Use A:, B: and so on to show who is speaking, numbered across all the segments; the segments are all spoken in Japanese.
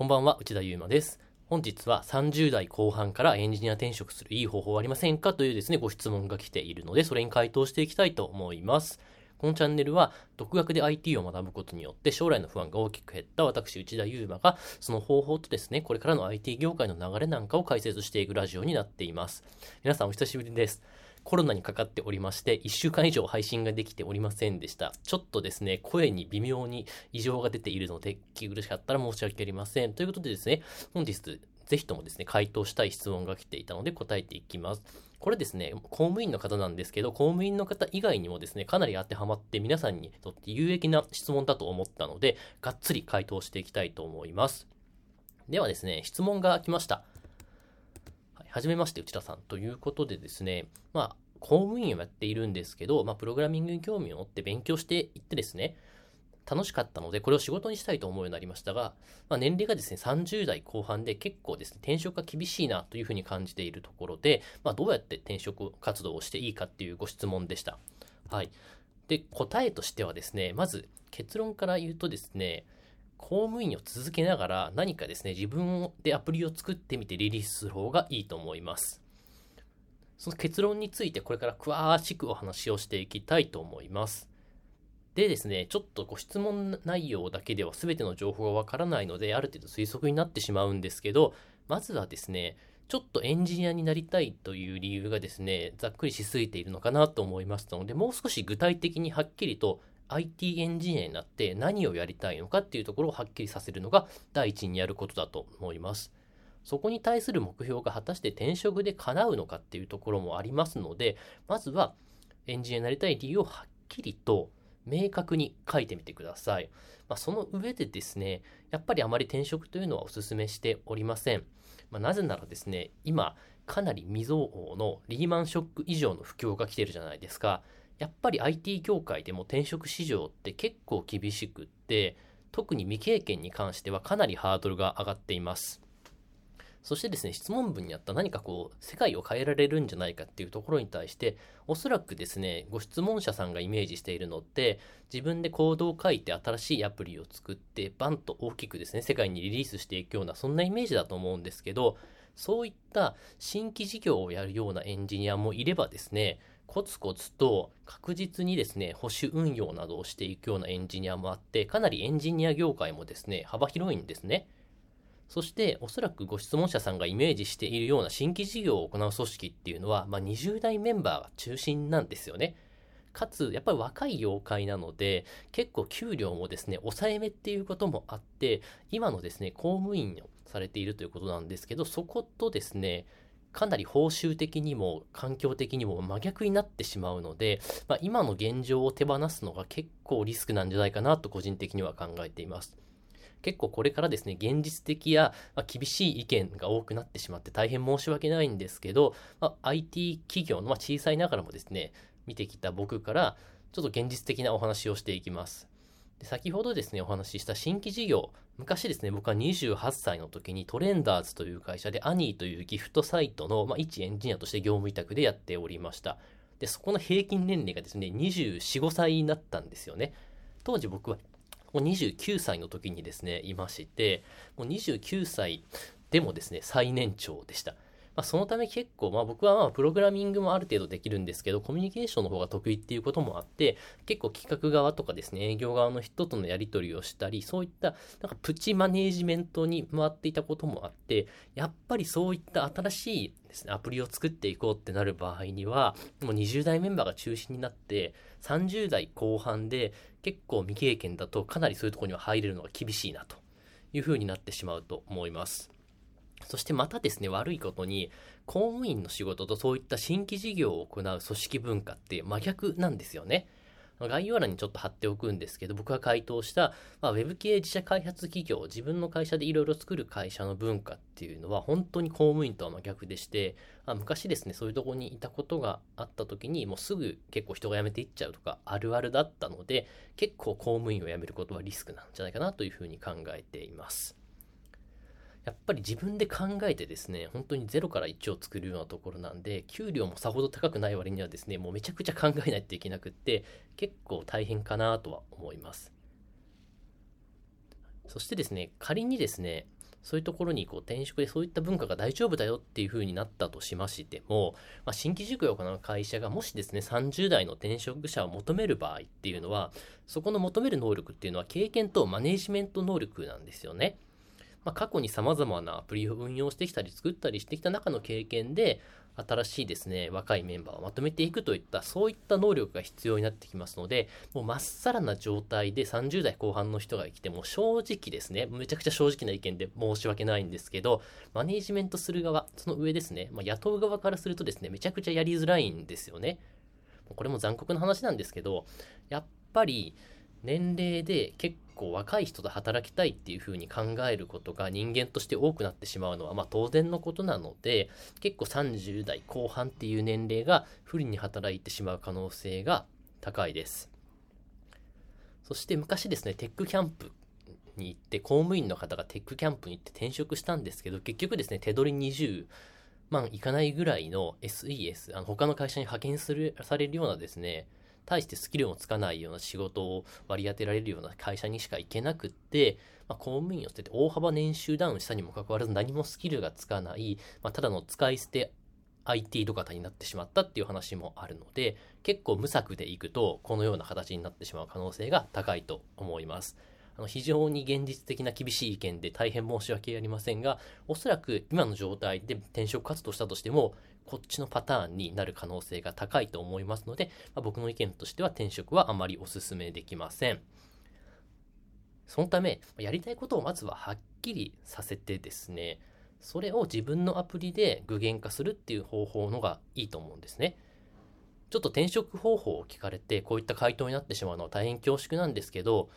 A: こんばんは、内田祐馬です。本日は30代後半からエンジニア転職するいい方法はありませんかというですね、ご質問が来ているので、それに回答していきたいと思います。このチャンネルは、独学で IT を学ぶことによって将来の不安が大きく減った私、内田祐馬が、その方法とですね、これからの IT 業界の流れなんかを解説していくラジオになっています。皆さんお久しぶりです。コロナにかかっておりまして、1週間以上配信ができておりませんでした。ちょっとですね、声に微妙に異常が出ているので、聞き苦しかったら申し訳ありません。ということでですね、本日、ぜひともですね、回答したい質問が来ていたので答えていきます。これですね、公務員の方なんですけど、公務員の方以外にもですね、かなり当てはまって皆さんにとって有益な質問だと思ったので、がっつり回答していきたいと思います。ではですね、質問が来ました。は、じめまして、内田さん。ということでですね、まあ、公務員をやっているんですけど、まあ、プログラミングに興味を持って勉強していってですね、楽しかったので、これを仕事にしたいと思うようになりましたが、まあ、年齢がですね、30代後半で結構ですね、転職が厳しいなというふうに感じているところで、まあ、どうやって転職活動をしていいかっていうご質問でした。はい。で、答えとしてはですね、まず結論から言うとですね、公務員を続けながら何かですね、自分でアプリを作ってみてリリースする方がいいと思います。その結論についてこれから詳しくお話をしていきたいと思います。でですね、ちょっとご質問内容だけでは全ての情報がわからないので、ある程度推測になってしまうんですけど、まずはですね、ちょっとエンジニアになりたいという理由がですね、ざっくりしすぎているのかなと思いますので、もう少し具体的にはっきりと IT エンジニアになって何をやりたいのかっていうところをはっきりさせるのが第一にやることだと思います。そこに対する目標が果たして転職で叶うのかっていうところもありますので、まずはエンジニアになりたい理由をはっきりと明確に書いてみてください。まあ、その上でですね、やっぱりあまり転職というのはお勧めしておりません。まあ、なぜならですね、今、かなり未曾有のリーマンショック以上の不況が来てるじゃないですか。やっぱり IT 業界でも転職市場って結構厳しくって、特に未経験に関してはかなりハードルが上がっています。そしてですね、質問文にあった何かこう、世界を変えられるんじゃないかっていうところに対して、おそらくですね、ご質問者さんがイメージしているのって、自分でコードを書いて新しいアプリを作って、バンと大きくですね、世界にリリースしていくような、そんなイメージだと思うんですけど、そういった新規事業をやるようなエンジニアもいればですね、コツコツと確実にですね、保守運用などをしていくようなエンジニアもあって、かなりエンジニア業界もですね、幅広いんですね。そして、おそらくご質問者さんがイメージしているような新規事業を行う組織っていうのは、まあ、20代メンバーが中心なんですよね。かつ、やっぱり若い業界なので、結構給料もですね、抑えめっていうこともあって、今のですね、公務員をされているということなんですけど、そことですね、かなり報酬的にも環境的にも真逆になってしまうので、まあ、今の現状を手放すのが結構リスクなんじゃないかなと個人的には考えています。結構これからですね、現実的や、ま、厳しい意見が多くなってしまって大変申し訳ないんですけど、まあ、IT 企業の、ま、小さいながらもですね、見てきた僕からちょっと現実的なお話をしていきます。で先ほどですね、お話しした新規事業、昔ですね、僕は28歳の時にトレンダーズという会社でアニーというギフトサイトの、まあ、一エンジニアとして業務委託でやっておりました。で、そこの平均年齢がですね、24、5歳になったんですよね。当時僕はもう29歳の時にですね、いまして、もう29歳でもですね、最年長でした。まあ、そのため結構、まあ僕はまあプログラミングもある程度できるんですけど、コミュニケーションの方が得意っていうこともあって、結構企画側とかですね、営業側の人とのやり取りをしたり、そういったなんかプチマネージメントに回っていたこともあって、やっぱりそういった新しいですね、アプリを作っていこうってなる場合には、もう20代メンバーが中心になって、30代後半で結構未経験だとかなりそういうところには入れるのが厳しいなという風になってしまうと思います。そしてまたですね、悪いことに、公務員の仕事とそういった新規事業を行う組織文化って真逆なんですよね。概要欄にちょっと貼っておくんですけど、僕が回答した、まあ、ウェブ系自社開発企業、自分の会社でいろいろ作る会社の文化っていうのは、本当に公務員とは真逆でして、あ昔ですね、そういうとこにいたことがあった時に、もうすぐ結構人が辞めていっちゃうとか、あるあるだったので、結構公務員を辞めることはリスクなんじゃないかなというふうに考えています。やっぱり自分で考えてですね、本当に0から1を作るようなところなんで、給料もさほど高くない割にはですね、もうめちゃくちゃ考えないといけなくって、結構大変かなとは思います。そしてですね、仮にですね、そういうところにこう転職でそういった文化が大丈夫だよっていう風になったとしましても、まあ、新規塾を行う会社がもしですね、30代の転職者を求める場合っていうのは、そこの求める能力っていうのは経験とマネジメント能力なんですよね。まあ、過去に様々なアプリを運用してきたり作ったりしてきた中の経験で、新しいですね、若いメンバーをまとめていくといった、そういった能力が必要になってきますので、もうまっさらな状態で30代後半の人が来ても正直ですね、めちゃくちゃ正直な意見で申し訳ないんですけど、マネージメントする側、その上ですね、まあ、雇う側からするとですね、めちゃくちゃやりづらいんですよね。これも残酷な話なんですけど、やっぱり年齢で結構若い人と働きたいっていう風に考えることが人間として多くなってしまうのはまあ当然のことなので結構30代後半っていう年齢が不利に働いてしまう可能性が高いです。そして昔ですねテックキャンプに行って公務員の方がテックキャンプに行って転職したんですけど結局ですね手取り20万いかないぐらいの SES あの他の会社に派遣するされるようなですね対してスキルもつかないような仕事を割り当てられるような会社にしか行けなくって、まあ、公務員を捨てて大幅年収ダウンしたにもかかわらず何もスキルがつかない、まあ、ただの使い捨て IT 土方になってしまったっていう話もあるので結構無策でいくとこのような形になってしまう可能性が高いと思います。あの非常に現実的な厳しい意見で大変申し訳ありませんがおそらく今の状態で転職活動したとしてもこっちのパターンになる可能性が高いと思いますので、まあ、僕の意見としては転職はあまりお勧めできません。そのため、やりたいことをまずははっきりさせてですね、それを自分のアプリで具現化するっていう方法のがいいと思うんですね。ちょっと転職方法を聞かれて、こういった回答になってしまうのは大変恐縮なんですけど、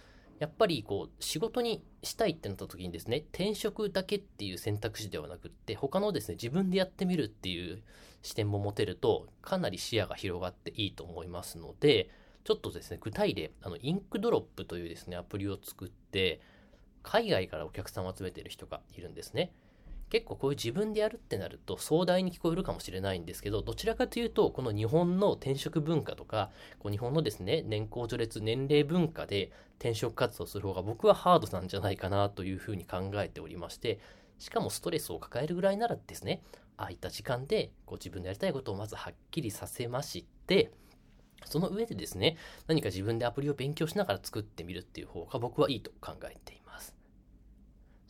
A: やっぱりこう仕事にしたいってなった時にですね転職だけっていう選択肢ではなくって他のですね自分でやってみるっていう視点も持てるとかなり視野が広がっていいと思いますのでちょっとですね具体例あのインクドロップというですねアプリを作って海外からお客さんを集めている人がいるんですね。結構こういう自分でやるってなると壮大に聞こえるかもしれないんですけど、どちらかというと、この日本の転職文化とか、こう日本のですね、年功序列、年齢文化で転職活動する方が僕はハードなんじゃないかなというふうに考えておりまして、しかもストレスを抱えるぐらいならですね、ああいた時間でこう自分でやりたいことをまずはっきりさせまして、その上でですね、何か自分でアプリを勉強しながら作ってみるっていう方が僕はいいと考えています。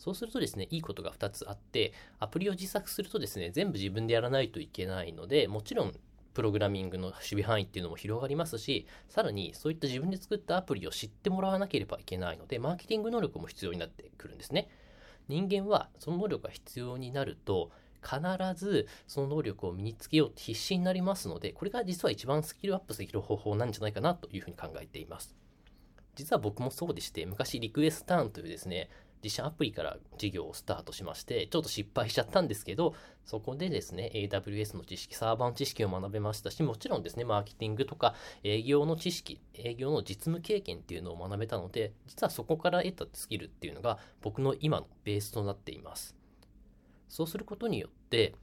A: そうするとですね、いいことが2つあって、アプリを自作するとですね、全部自分でやらないといけないので、もちろんプログラミングの守備範囲っていうのも広がりますし、さらにそういった自分で作ったアプリを知ってもらわなければいけないので、マーケティング能力も必要になってくるんですね。人間はその能力が必要になると、必ずその能力を身につけようって必死になりますので、これが実は一番スキルアップできる方法なんじゃないかなというふうに考えています。実は僕もそうでして、昔リクエスターンというですね、自社アプリから事業をスタートしまして、ちょっと失敗しちゃったんですけど、そこでですね、AWS の知識、サーバーの知識を学べましたし、もちろんですね、マーケティングとか営業の知識、営業の実務経験っていうのを学べたので、実はそこから得たスキルっていうのが僕の今のベースとなっています。そうすることによって、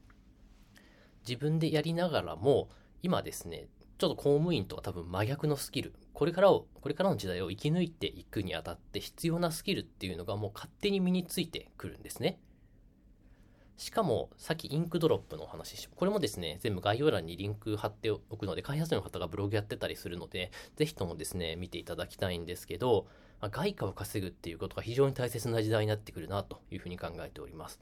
A: 自分でやりながらも、今ですね、ちょっと公務員とは多分真逆のスキル、これからを、これからの時代を生き抜いていくにあたって必要なスキルっていうのがもう勝手に身についてくるんですね。しかも、さっきインクドロップのお話し、これもですね、全部概要欄にリンク貼っておくので、開発者の方がブログやってたりするので、ぜひともですね、見ていただきたいんですけど、まあ、外貨を稼ぐっていうことが非常に大切な時代になってくるなというふうに考えております。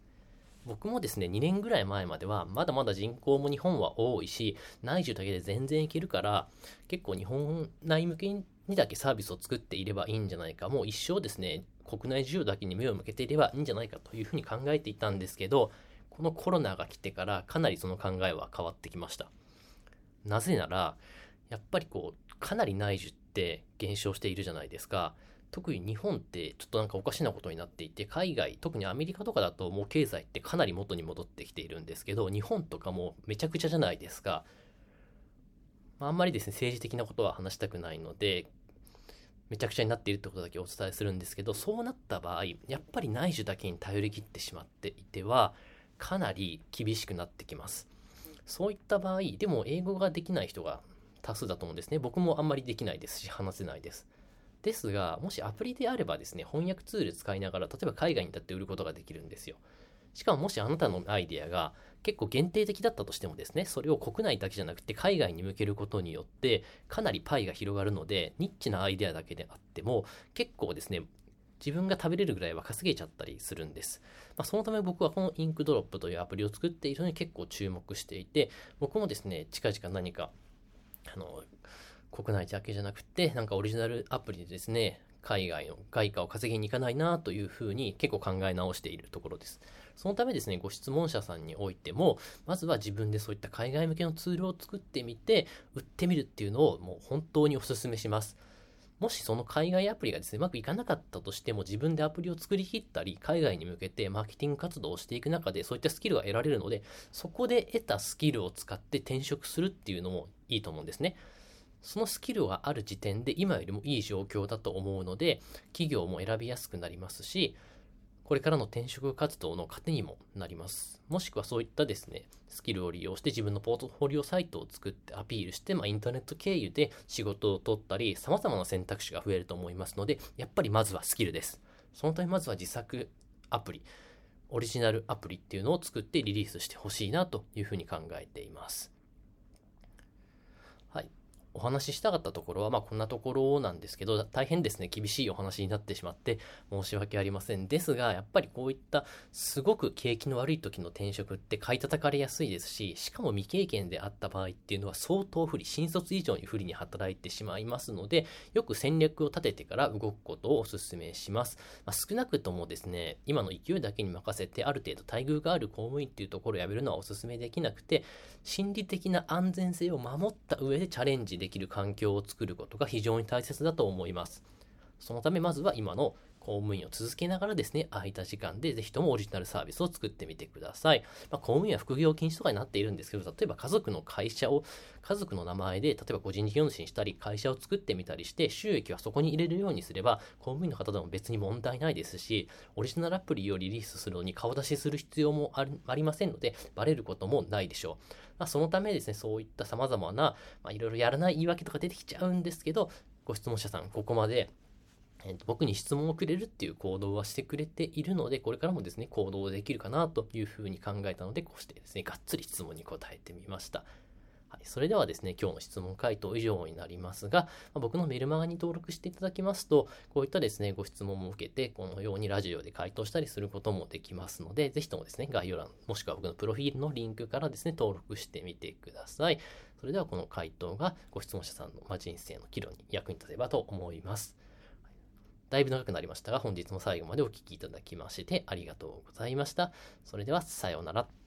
A: 僕もですね、2年ぐらい前までは、まだまだ人口も日本は多いし、内需だけで全然いけるから、結構日本内向けにだけサービスを作っていればいいんじゃないか、もう一生ですね、国内需要だけに目を向けていればいいんじゃないかというふうに考えていたんですけど、このコロナが来てからかなりその考えは変わってきました。なぜなら、やっぱりこう、かなり内需って減少しているじゃないですか。特に日本ってちょっとなんかおかしなことになっていて、海外、特にアメリカとかだともう経済ってかなり元に戻ってきているんですけど、日本とかもめちゃくちゃじゃないですか。あ、んまりですね、政治的なことは話したくないので、めちゃくちゃになっているってことだけお伝えするんですけど、そうなった場合、やっぱり内需だけに頼り切ってしまっていては、かなり厳しくなってきます。そういった場合、でも英語ができない人が多数だと思うんですね。僕もあんまりできないですし、話せないです。ですが、もしアプリであればですね、翻訳ツール使いながら、例えば海外にだって売ることができるんですよ。しかももしあなたのアイデアが結構限定的だったとしてもですね、それを国内だけじゃなくて海外に向けることによって、かなりパイが広がるので、ニッチなアイデアだけであっても、結構ですね、自分が食べれるぐらいは稼げちゃったりするんです。まあ、そのため僕はこのインクドロップというアプリを作っているのに結構注目していて、僕もですね、近々何か、あの、国内だけじゃなくて、なんかオリジナルアプリでですね、海外の外貨を稼ぎに行かないなというふうに結構考え直しているところです。そのためですね、ご質問者さんにおいても、まずは自分でそういった海外向けのツールを作ってみて、売ってみるっていうのをもう本当にお勧めします。もしその海外アプリがですね、うまくいかなかったとしても、自分でアプリを作りきったり、海外に向けてマーケティング活動をしていく中で、そういったスキルが得られるので、そこで得たスキルを使って転職するっていうのもいいと思うんですね。そのスキルがある時点で今よりもいい状況だと思うので、企業も選びやすくなりますし、これからの転職活動の糧にもなります。もしくはそういったですね、スキルを利用して自分のポートフォリオサイトを作ってアピールして、まあ、インターネット経由で仕事を取ったり、様々な選択肢が増えると思いますので、やっぱりまずはスキルです。そのためまずは自作アプリ、オリジナルアプリっていうのを作ってリリースしてほしいなというふうに考えています。お話ししたかったところは、まあこんなところなんですけど、大変ですね、厳しいお話になってしまって申し訳ありません。ですが、やっぱりこういったすごく景気の悪い時の転職って買い叩かれやすいですし、しかも未経験であった場合っていうのは相当不利、新卒以上に不利に働いてしまいますので、よく戦略を立ててから動くことをお勧めします。まあ、少なくともですね、今の勢いだけに任せてある程度待遇がある公務員っていうところをやめるのはお勧めできなくて、心理的な安全性を守った上でチャレンジできできる環境を作ることが非常に大切だと思います。そのためまずは今の公務員を続けながらですね、空いた時間でぜひともオリジナルサービスを作ってみてください。まあ、公務員は副業禁止とかになっているんですけど、例えば家族の会社を、家族の名前で、例えば個人事業主にしたり、会社を作ってみたりして、収益はそこに入れるようにすれば、公務員の方でも別に問題ないですし、オリジナルアプリをリリースするのに顔出しする必要もありませんので、バレることもないでしょう。まあ、そのためですね、そういった様々な、いろいろやらない言い訳とか出てきちゃうんですけど、ご質問者さん、ここまでえー、と僕に質問をくれるっていう行動はしてくれているので、これからもですね、行動できるかなというふうに考えたので、こうしてですね、がっつり質問に答えてみました。はい、それではですね、今日の質問回答以上になりますが、ま、僕のメルマガに登録していただきますと、こういったですね、ご質問も受けて、このようにラジオで回答したりすることもできますので、ぜひともですね、概要欄、もしくは僕のプロフィールのリンクからですね、登録してみてください。それではこの回答がご質問者さんの、ま人生の岐路に役に立てばと思います。だいぶ長くなりましたが、本日も最後までお聴きいただきましてありがとうございました。それでは、さようなら。